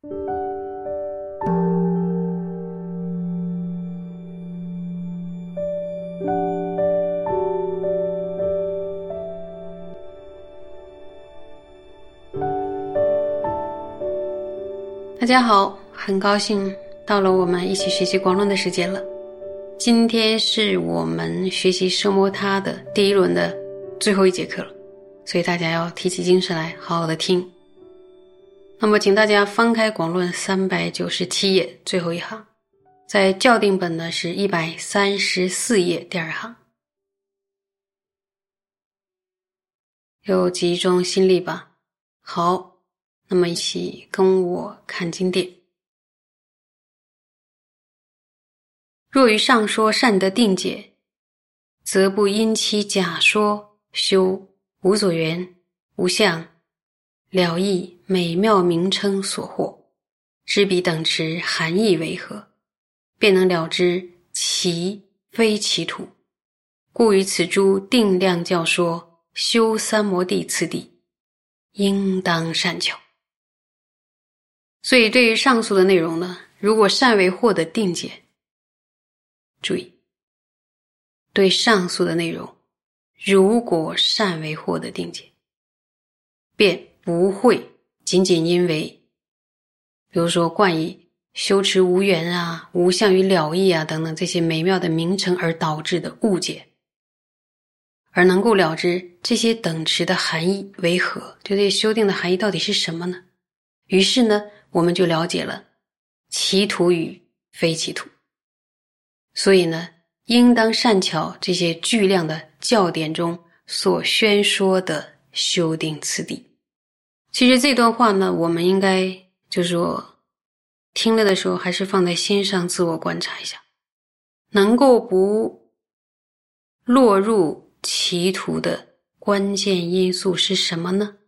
大家好，很高兴到了我们一起学习广论的时间了。今天是我们学习奢摩他的第一轮的最后一节课了，所以大家要提起精神来，好好的听。那么，请大家翻开广论三百九十七页最后一行，在校订本呢是一百三十四页第二行，有集中心力吧。好。那么，一起跟我看经典。若于上说善得定解，则不因其假说修无所缘、无相、了义美妙名称所获，知彼等持含义为何，便能了知其非其土。故于此诸定量教说修三摩地次第，应当善巧。所以，对于上述的内容呢，如果善为获得定解，注意，对上述的内容，如果善为获得定解，便不会仅仅因为，比如说冠以修持无缘啊、无相于了义啊等等这些美妙的名称而导致的误解，而能够了知这些等持的含义为何，就这些修订的含义到底是什么呢？于是呢。我们就了解了其土与非其土，所以呢，应当善巧这些巨量的教典中所宣说的修订次第。其实这段话呢，我们应该就是说，听了的时候还是放在心上，自我观察一下，能够不落入歧途的关键因素是什么呢？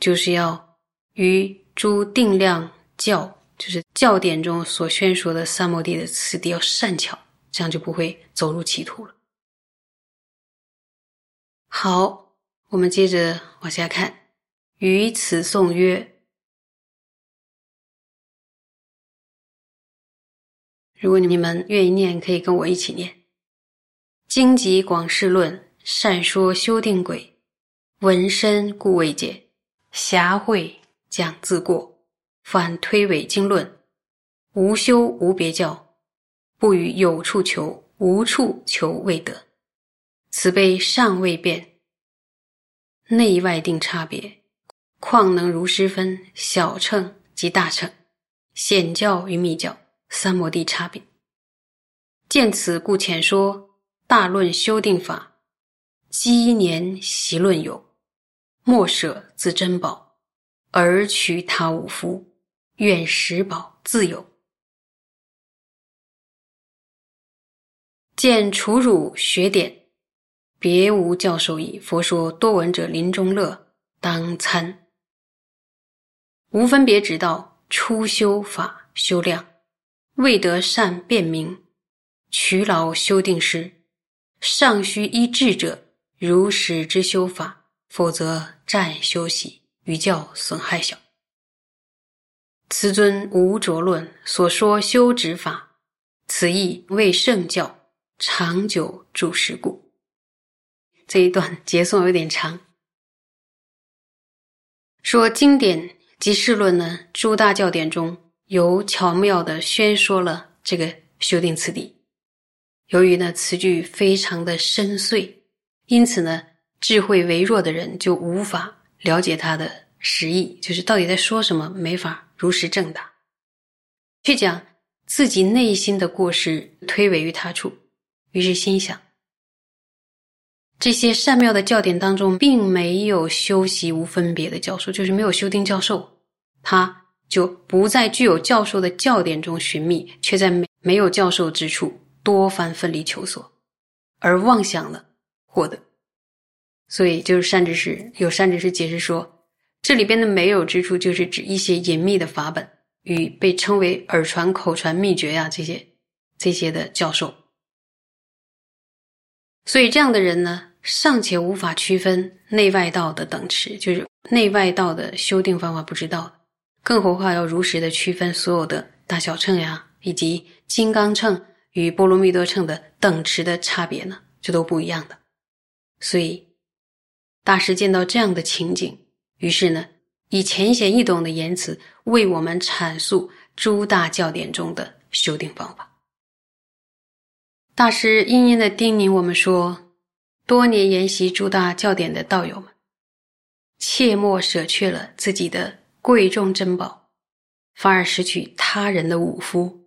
就是要与。诸定量教就是教典中所宣说的三摩地的次第要善巧，这样就不会走入歧途了。好，我们接着往下看。于此颂曰：如果你们愿意念，可以跟我一起念。经籍广释论，善说修定轨，闻身故未解，狭会。讲自过，反推诿经论，无修无别教，不与有处求，无处求未得。此辈尚未变，内外定差别，况能如师分小乘及大乘，显教与密教三摩地差别。见此故浅说大论修定法，积年习论有，莫舍自珍宝。而取他五夫，愿食宝自有。见楚汝学典，别无教授矣。佛说多闻者临终乐，当参。无分别之道，初修法修量，未得善辨明，取劳修定时，尚需依智者如实之修法，否则暂休息。于教损害小。此尊无着论所说修止法，此意为圣教长久住世故。这一段结诵有点长，说经典及释论呢，诸大教典中有巧妙的宣说了这个修订次第。由于呢词句非常的深邃，因此呢智慧微弱的人就无法。了解他的实意，就是到底在说什么，没法如实正答，去讲自己内心的过失，推诿于他处。于是心想：这些善妙的教典当中，并没有修习无分别的教授，就是没有修定教授，他就不在具有教授的教典中寻觅，却在没没有教授之处多番奋力求索，而妄想了获得。所以，就是善知识有善知识解释说，这里边的没有之处，就是指一些隐秘的法本与被称为耳传、口传秘诀呀这些这些的教授。所以，这样的人呢，尚且无法区分内外道的等持，就是内外道的修订方法不知道，更何况要如实的区分所有的大小秤呀，以及金刚秤与波罗蜜多秤的等值的差别呢？这都不一样的。所以，大师见到这样的情景，于是呢，以浅显易懂的言辞为我们阐述诸大教典中的修订方法。大师殷殷的叮咛我们说：多年研习诸大教典的道友们，切莫舍去了自己的贵重珍宝，反而失去他人的五夫。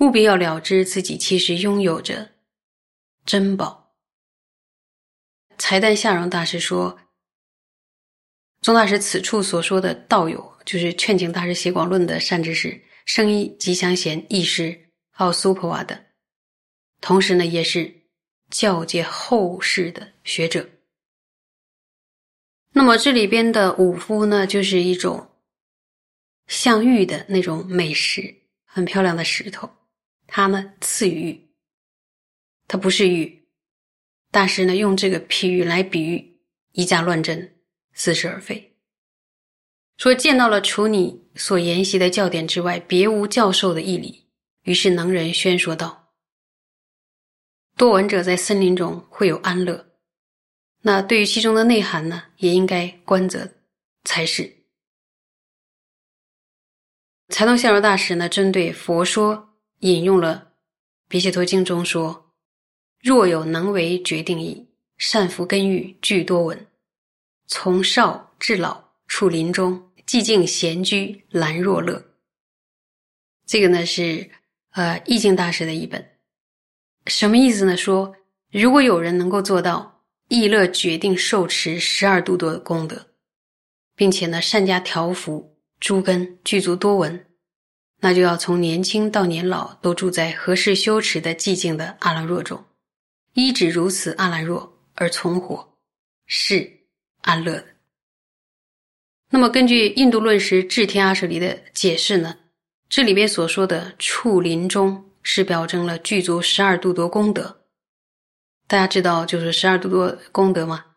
务必要了知自己其实拥有着珍宝。财旦夏荣大师说：“宗大师此处所说的道友，就是劝请大师写广论的善知识，圣医吉祥贤义师奥苏婆瓦的，同时呢，也是教界后世的学者。那么这里边的五夫呢，就是一种像玉的那种美石，很漂亮的石头，它呢次玉，它不是玉。”大师呢，用这个譬喻来比喻以假乱真、似是而非。说见到了除你所研习的教典之外，别无教授的义理。于是能人宣说道：“多闻者在森林中会有安乐。那对于其中的内涵呢，也应该观则才是。”财东相如大师呢，针对佛说引用了《比丘陀经》中说。若有能为决定义，善福根欲具多闻。从少至老，处林中，寂静闲居，兰若乐。这个呢是呃意境大师的一本，什么意思呢？说如果有人能够做到意乐决定受持十二度多的功德，并且呢善加调伏诸根具足多闻，那就要从年轻到年老都住在合适修持的寂静的阿兰若中。一指如此阿兰若而存活，是安乐的。那么，根据印度论师智天阿舍离的解释呢，这里边所说的处林中是表征了具足十二度多功德。大家知道就是十二度多功德吗？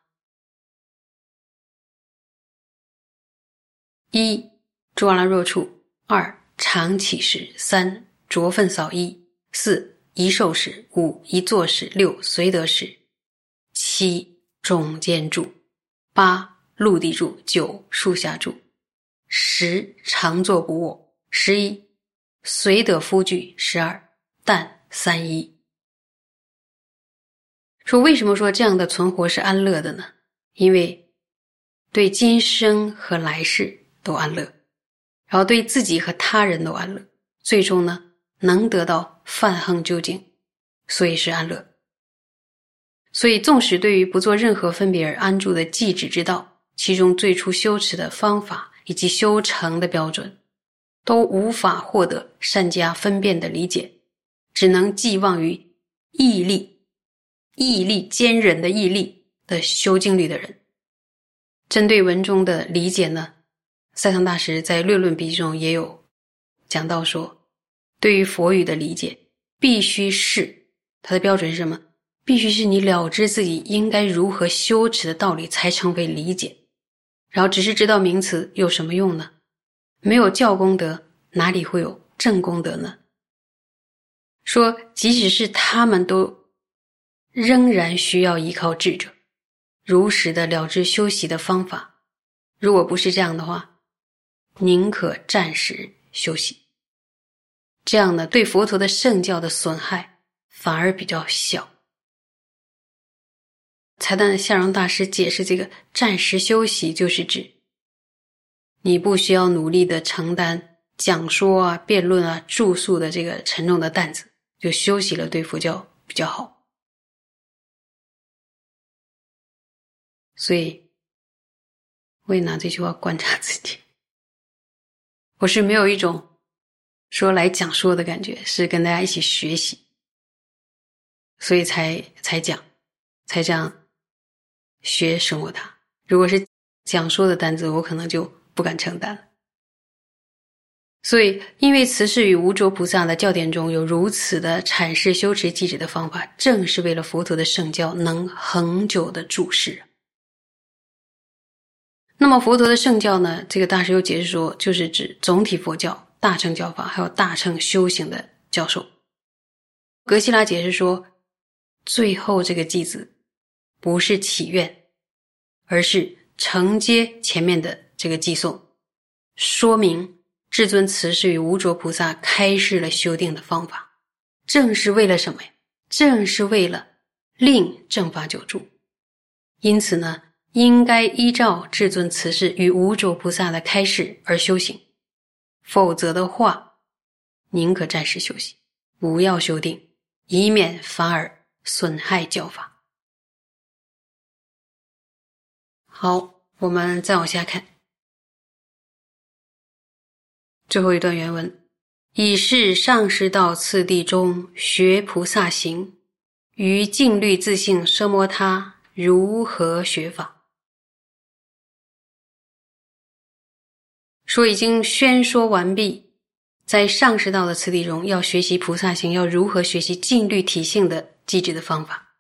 一住阿兰若处；二常起时；三着粪扫衣；四。一受时，五一坐时，六随得时，七中间住，八陆地住，九树下住，十常坐不卧，十一随得夫具，十二但三一。说为什么说这样的存活是安乐的呢？因为对今生和来世都安乐，然后对自己和他人都安乐，最终呢能得到。泛恒究竟，所以是安乐。所以，纵使对于不做任何分别而安住的寂止之道，其中最初修持的方法以及修成的标准，都无法获得善加分辨的理解，只能寄望于毅力、毅力坚忍的毅力的修经律的人。针对文中的理解呢，赛堂大师在略论笔记中也有讲到说。对于佛语的理解，必须是它的标准是什么？必须是你了知自己应该如何修持的道理，才成为理解。然后只是知道名词有什么用呢？没有教功德，哪里会有正功德呢？说，即使是他们都仍然需要依靠智者，如实的了知修习的方法。如果不是这样的话，宁可暂时休息。这样呢，对佛陀的圣教的损害反而比较小。才旦相荣大师解释这个暂时休息，就是指你不需要努力的承担讲说啊、辩论啊、著述的这个沉重的担子，就休息了，对佛教比较好。所以，我也拿这句话观察自己，我是没有一种。说来讲说的感觉是跟大家一起学习，所以才才讲，才这样学生活它。如果是讲说的单子，我可能就不敢承担了。所以，因为慈氏与无着菩萨的教典中有如此的阐释修持记止的方法，正是为了佛陀的圣教能恒久的注释。那么佛陀的圣教呢？这个大师又解释说，就是指总体佛教、大乘教法，还有大乘修行的教授。格西拉解释说，最后这个偈子不是祈愿，而是承接前面的这个偈颂，说明至尊慈氏与无着菩萨开示了修定的方法，正是为了什么呀？正是为了令正法久住。因此呢。应该依照至尊慈氏与无主菩萨的开示而修行，否则的话，宁可暂时休息，不要修定，以免反而损害教法。好，我们再往下看，最后一段原文：以是上师道次第中学菩萨行，于净律自性奢摩他如何学法？说已经宣说完毕，在上师道的次第中，要学习菩萨行，要如何学习净律体性的机制的方法。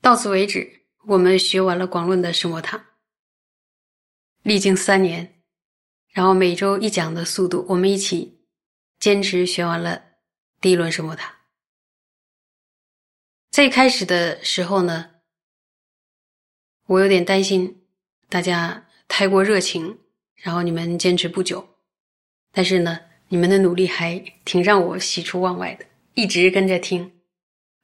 到此为止，我们学完了广论的圣摩塔，历经三年，然后每周一讲的速度，我们一起坚持学完了第一轮圣摩塔。在开始的时候呢，我有点担心。大家太过热情，然后你们坚持不久，但是呢，你们的努力还挺让我喜出望外的，一直跟着听，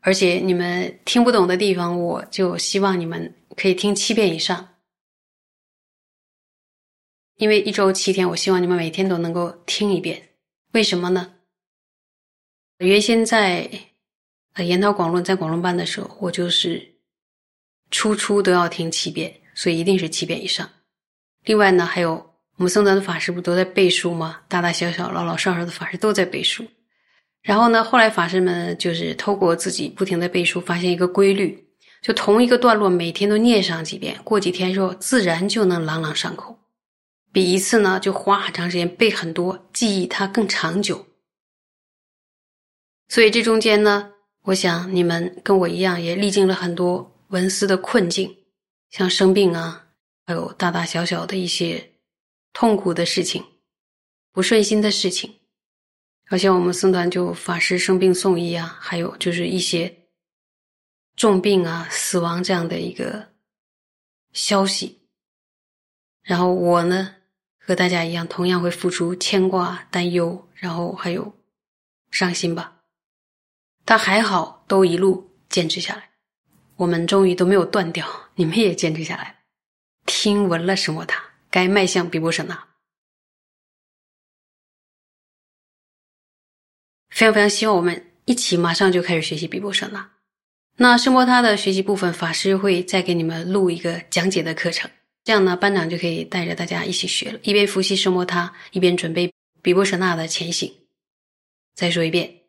而且你们听不懂的地方，我就希望你们可以听七遍以上，因为一周七天，我希望你们每天都能够听一遍。为什么呢？原先在呃研讨广论在广论班的时候，我就是初初都要听七遍。所以一定是七遍以上。另外呢，还有我们僧团的法师不都在背书吗？大大小小、老老少少的法师都在背书。然后呢，后来法师们就是透过自己不停的背书，发现一个规律：就同一个段落每天都念上几遍，过几天之后自然就能朗朗上口，比一次呢就花很长时间背很多，记忆它更长久。所以这中间呢，我想你们跟我一样，也历经了很多文思的困境。像生病啊，还有大大小小的一些痛苦的事情、不顺心的事情，好像我们僧团就法师生病送医啊，还有就是一些重病啊、死亡这样的一个消息。然后我呢，和大家一样，同样会付出牵挂、担忧，然后还有伤心吧。但还好，都一路坚持下来。我们终于都没有断掉，你们也坚持下来，听闻了什么？他该迈向比波舍那，非常非常希望我们一起马上就开始学习比波舍那。那圣摩他的学习部分，法师会再给你们录一个讲解的课程，这样呢，班长就可以带着大家一起学了，一边复习圣摩他，一边准备比波舍那的前行。再说一遍，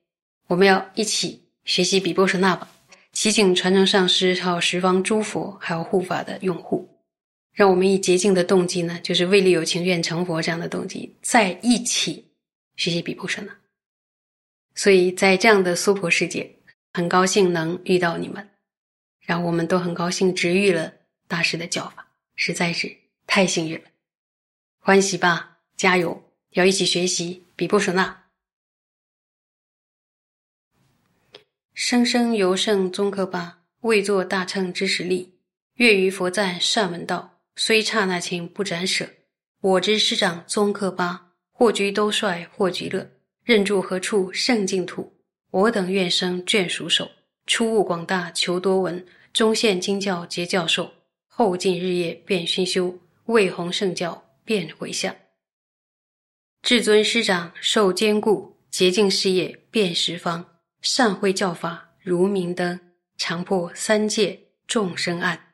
我们要一起学习比波舍那吧。祈请传承上师，还有十方诸佛，还有护法的拥护，让我们以洁净的动机呢，就是为利有情愿成佛这样的动机，在一起学习比波舍那。所以在这样的娑婆世界，很高兴能遇到你们，然后我们都很高兴直遇了大师的教法，实在是太幸运了，欢喜吧，加油，要一起学习比布舍那。生生由圣宗喀巴，未作大乘之实力。月于佛赞善闻道，虽刹那情不斩舍。我之师长宗喀巴，或居兜率，或居乐，任住何处圣净土。我等愿生眷属手，初悟广大求多闻，中现经教结教授，后尽日夜遍熏修，为弘圣教遍回向。至尊师长受坚固，洁净事业遍十方。善慧教法如明灯，常破三界众生案。